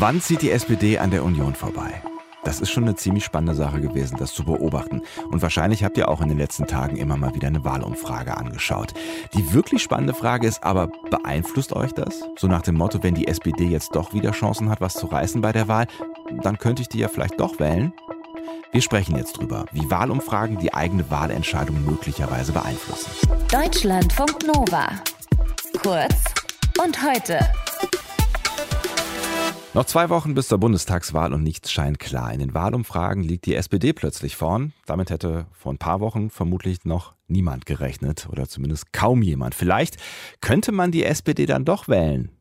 Wann zieht die SPD an der Union vorbei? Das ist schon eine ziemlich spannende Sache gewesen, das zu beobachten. Und wahrscheinlich habt ihr auch in den letzten Tagen immer mal wieder eine Wahlumfrage angeschaut. Die wirklich spannende Frage ist aber, beeinflusst euch das? So nach dem Motto, wenn die SPD jetzt doch wieder Chancen hat, was zu reißen bei der Wahl, dann könnte ich die ja vielleicht doch wählen? Wir sprechen jetzt drüber, wie Wahlumfragen die eigene Wahlentscheidung möglicherweise beeinflussen. Deutschlandfunk Nova. Kurz und heute. Noch zwei Wochen bis zur Bundestagswahl und nichts scheint klar. In den Wahlumfragen liegt die SPD plötzlich vorn. Damit hätte vor ein paar Wochen vermutlich noch niemand gerechnet oder zumindest kaum jemand. Vielleicht könnte man die SPD dann doch wählen.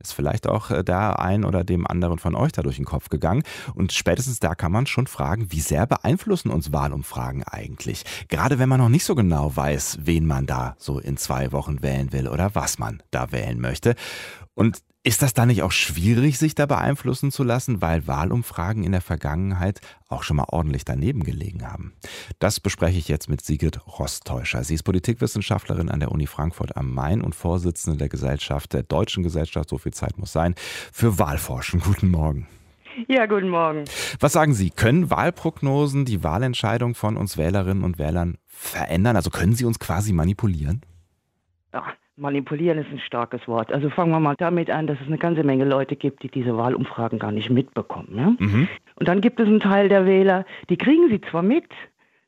Ist vielleicht auch äh, da ein oder dem anderen von euch da durch den Kopf gegangen. Und spätestens da kann man schon fragen, wie sehr beeinflussen uns Wahlumfragen eigentlich? Gerade wenn man noch nicht so genau weiß, wen man da so in zwei Wochen wählen will oder was man da wählen möchte. Und ist das da nicht auch schwierig, sich da beeinflussen zu lassen, weil Wahlumfragen in der Vergangenheit auch schon mal ordentlich daneben gelegen haben? Das bespreche ich jetzt mit Sigrid Rostäuscher. Sie ist Politikwissenschaftlerin an der Uni Frankfurt am Main und Vorsitzende der Gesellschaft, der Deutschen Gesellschaft, so viel Zeit muss sein, für Wahlforschen. Guten Morgen. Ja, guten Morgen. Was sagen Sie? Können Wahlprognosen die Wahlentscheidung von uns Wählerinnen und Wählern verändern? Also können sie uns quasi manipulieren? Manipulieren ist ein starkes Wort. Also fangen wir mal damit an, dass es eine ganze Menge Leute gibt, die diese Wahlumfragen gar nicht mitbekommen. Ja? Mhm. Und dann gibt es einen Teil der Wähler, die kriegen sie zwar mit,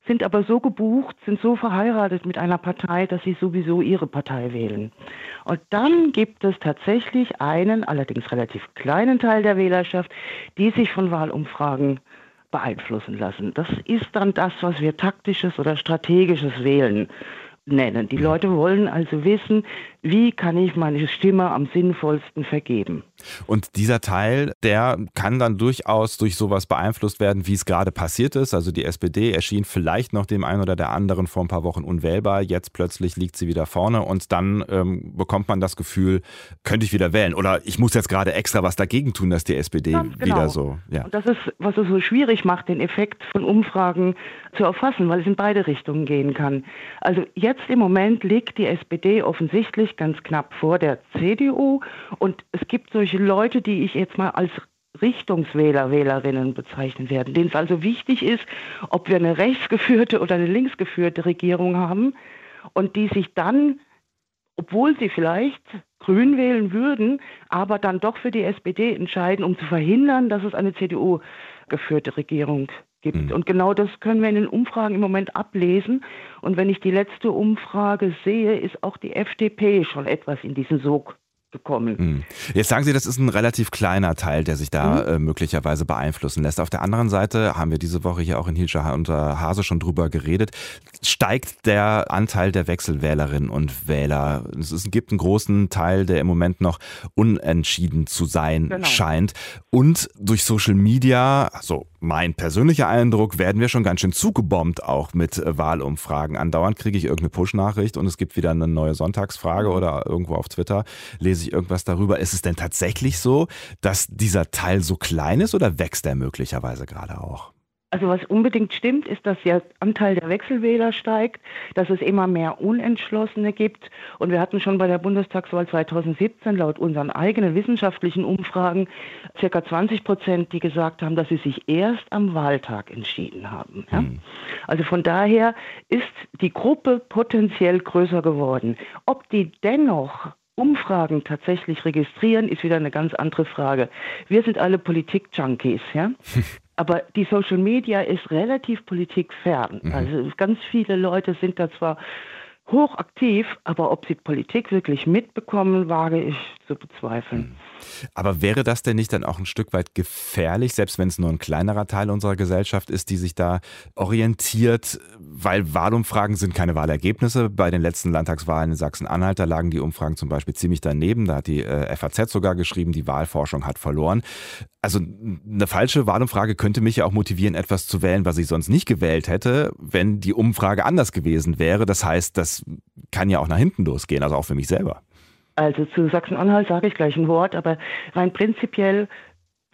sind aber so gebucht, sind so verheiratet mit einer Partei, dass sie sowieso ihre Partei wählen. Und dann gibt es tatsächlich einen, allerdings relativ kleinen Teil der Wählerschaft, die sich von Wahlumfragen beeinflussen lassen. Das ist dann das, was wir taktisches oder strategisches Wählen nennen. Die Leute wollen also wissen, wie kann ich meine Stimme am sinnvollsten vergeben. Und dieser Teil, der kann dann durchaus durch sowas beeinflusst werden, wie es gerade passiert ist. Also die SPD erschien vielleicht noch dem einen oder der anderen vor ein paar Wochen unwählbar. Jetzt plötzlich liegt sie wieder vorne und dann ähm, bekommt man das Gefühl, könnte ich wieder wählen. Oder ich muss jetzt gerade extra was dagegen tun, dass die SPD genau. wieder so. Ja. Und das ist, was es so schwierig macht, den Effekt von Umfragen zu erfassen, weil es in beide Richtungen gehen kann. Also jetzt im Moment liegt die SPD offensichtlich ganz knapp vor der CDU und es gibt solche Leute, die ich jetzt mal als Richtungswähler, Wählerinnen bezeichnen werden, denen es also wichtig ist, ob wir eine rechtsgeführte oder eine linksgeführte Regierung haben und die sich dann, obwohl sie vielleicht Grün wählen würden, aber dann doch für die SPD entscheiden, um zu verhindern, dass es eine CDU-geführte Regierung gibt. Mhm. Und genau das können wir in den Umfragen im Moment ablesen. Und wenn ich die letzte Umfrage sehe, ist auch die FDP schon etwas in diesen Sog gekommen. Hm. Jetzt sagen Sie, das ist ein relativ kleiner Teil, der sich da mhm. äh, möglicherweise beeinflussen lässt. Auf der anderen Seite haben wir diese Woche hier auch in Hilscher und Hase schon drüber geredet, steigt der Anteil der Wechselwählerinnen und Wähler. Es gibt einen großen Teil, der im Moment noch unentschieden zu sein genau. scheint. Und durch Social Media, also mein persönlicher Eindruck, werden wir schon ganz schön zugebombt auch mit äh, Wahlumfragen. Andauernd kriege ich irgendeine Push-Nachricht und es gibt wieder eine neue Sonntagsfrage oder irgendwo auf Twitter lese lese ich irgendwas darüber. Ist es denn tatsächlich so, dass dieser Teil so klein ist oder wächst er möglicherweise gerade auch? Also was unbedingt stimmt, ist, dass der Anteil der Wechselwähler steigt, dass es immer mehr Unentschlossene gibt. Und wir hatten schon bei der Bundestagswahl 2017 laut unseren eigenen wissenschaftlichen Umfragen circa 20 Prozent, die gesagt haben, dass sie sich erst am Wahltag entschieden haben. Ja? Mhm. Also von daher ist die Gruppe potenziell größer geworden. Ob die dennoch Umfragen tatsächlich registrieren, ist wieder eine ganz andere Frage. Wir sind alle Politik-Junkies, ja. Aber die Social Media ist relativ politikfern. Mhm. Also ganz viele Leute sind da zwar hochaktiv, aber ob sie Politik wirklich mitbekommen, wage ich zu bezweifeln. Mhm. Aber wäre das denn nicht dann auch ein Stück weit gefährlich, selbst wenn es nur ein kleinerer Teil unserer Gesellschaft ist, die sich da orientiert? Weil Wahlumfragen sind keine Wahlergebnisse. Bei den letzten Landtagswahlen in Sachsen-Anhalt, da lagen die Umfragen zum Beispiel ziemlich daneben. Da hat die äh, FAZ sogar geschrieben, die Wahlforschung hat verloren. Also eine falsche Wahlumfrage könnte mich ja auch motivieren, etwas zu wählen, was ich sonst nicht gewählt hätte, wenn die Umfrage anders gewesen wäre. Das heißt, das kann ja auch nach hinten losgehen, also auch für mich selber. Also zu Sachsen-Anhalt sage ich gleich ein Wort, aber rein prinzipiell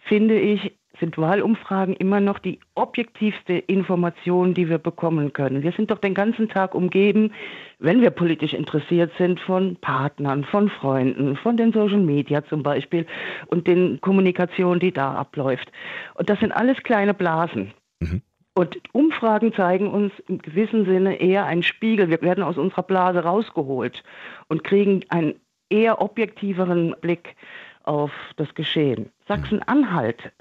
finde ich, sind Wahlumfragen immer noch die objektivste Information, die wir bekommen können. Wir sind doch den ganzen Tag umgeben, wenn wir politisch interessiert sind, von Partnern, von Freunden, von den Social Media zum Beispiel und den Kommunikationen, die da abläuft. Und das sind alles kleine Blasen. Mhm. Und Umfragen zeigen uns im gewissen Sinne eher einen Spiegel. Wir werden aus unserer Blase rausgeholt und kriegen einen eher objektiveren Blick auf das Geschehen. Sachsen-Anhalt,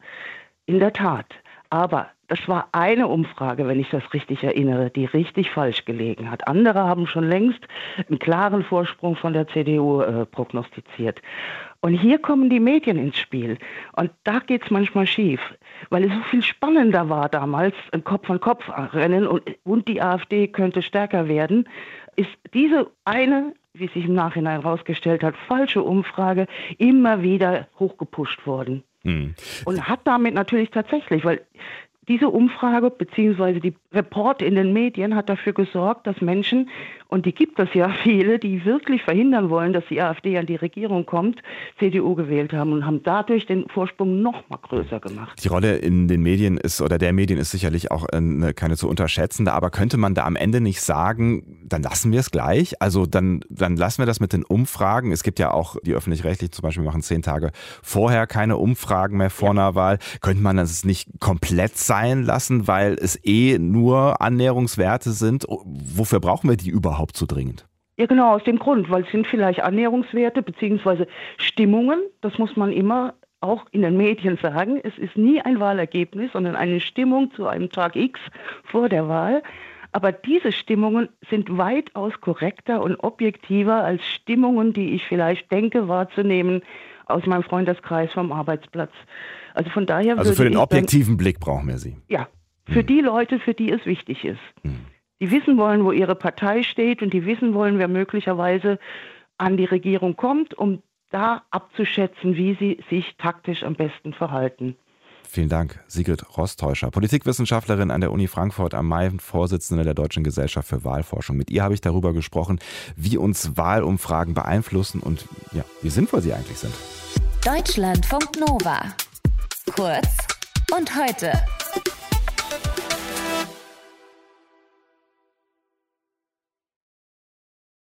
in der Tat. Aber das war eine Umfrage, wenn ich das richtig erinnere, die richtig falsch gelegen hat. Andere haben schon längst einen klaren Vorsprung von der CDU äh, prognostiziert. Und hier kommen die Medien ins Spiel. Und da geht es manchmal schief, weil es so viel spannender war damals, ein Kopf an Kopf rennen und, und die AfD könnte stärker werden, ist diese eine, wie sich im Nachhinein herausgestellt hat, falsche Umfrage immer wieder hochgepusht worden. Mhm. Und hat damit natürlich tatsächlich, weil diese Umfrage bzw. die Report in den Medien hat dafür gesorgt, dass Menschen, und die gibt es ja viele, die wirklich verhindern wollen, dass die AfD an die Regierung kommt, CDU gewählt haben und haben dadurch den Vorsprung noch mal größer gemacht. Die Rolle in den Medien ist oder der Medien ist sicherlich auch eine, keine zu unterschätzende, aber könnte man da am Ende nicht sagen, dann lassen wir es gleich? Also dann, dann lassen wir das mit den Umfragen. Es gibt ja auch die öffentlich-rechtlichen zum Beispiel machen zehn Tage vorher keine Umfragen mehr vor ja. einer Wahl. Könnte man das nicht komplett sein lassen, weil es eh nur Annäherungswerte sind? Wofür brauchen wir die überhaupt so dringend? Ja, genau, aus dem Grund, weil es sind vielleicht Annäherungswerte bzw. Stimmungen, das muss man immer auch in den Medien sagen. Es ist nie ein Wahlergebnis, sondern eine Stimmung zu einem Tag X vor der Wahl. Aber diese Stimmungen sind weitaus korrekter und objektiver als Stimmungen, die ich vielleicht denke wahrzunehmen aus meinem Freundeskreis vom Arbeitsplatz. Also von daher. Also für den objektiven dann, Blick brauchen wir sie. Ja, für hm. die Leute, für die es wichtig ist. Hm. Die wissen wollen, wo ihre Partei steht und die wissen wollen, wer möglicherweise an die Regierung kommt, um da abzuschätzen, wie sie sich taktisch am besten verhalten. Vielen Dank, Sigrid Rostäuscher, Politikwissenschaftlerin an der Uni Frankfurt am Main, Vorsitzende der Deutschen Gesellschaft für Wahlforschung. Mit ihr habe ich darüber gesprochen, wie uns Wahlumfragen beeinflussen und ja, wie sinnvoll sie eigentlich sind. Deutschlandfunk Nova. Kurz und heute.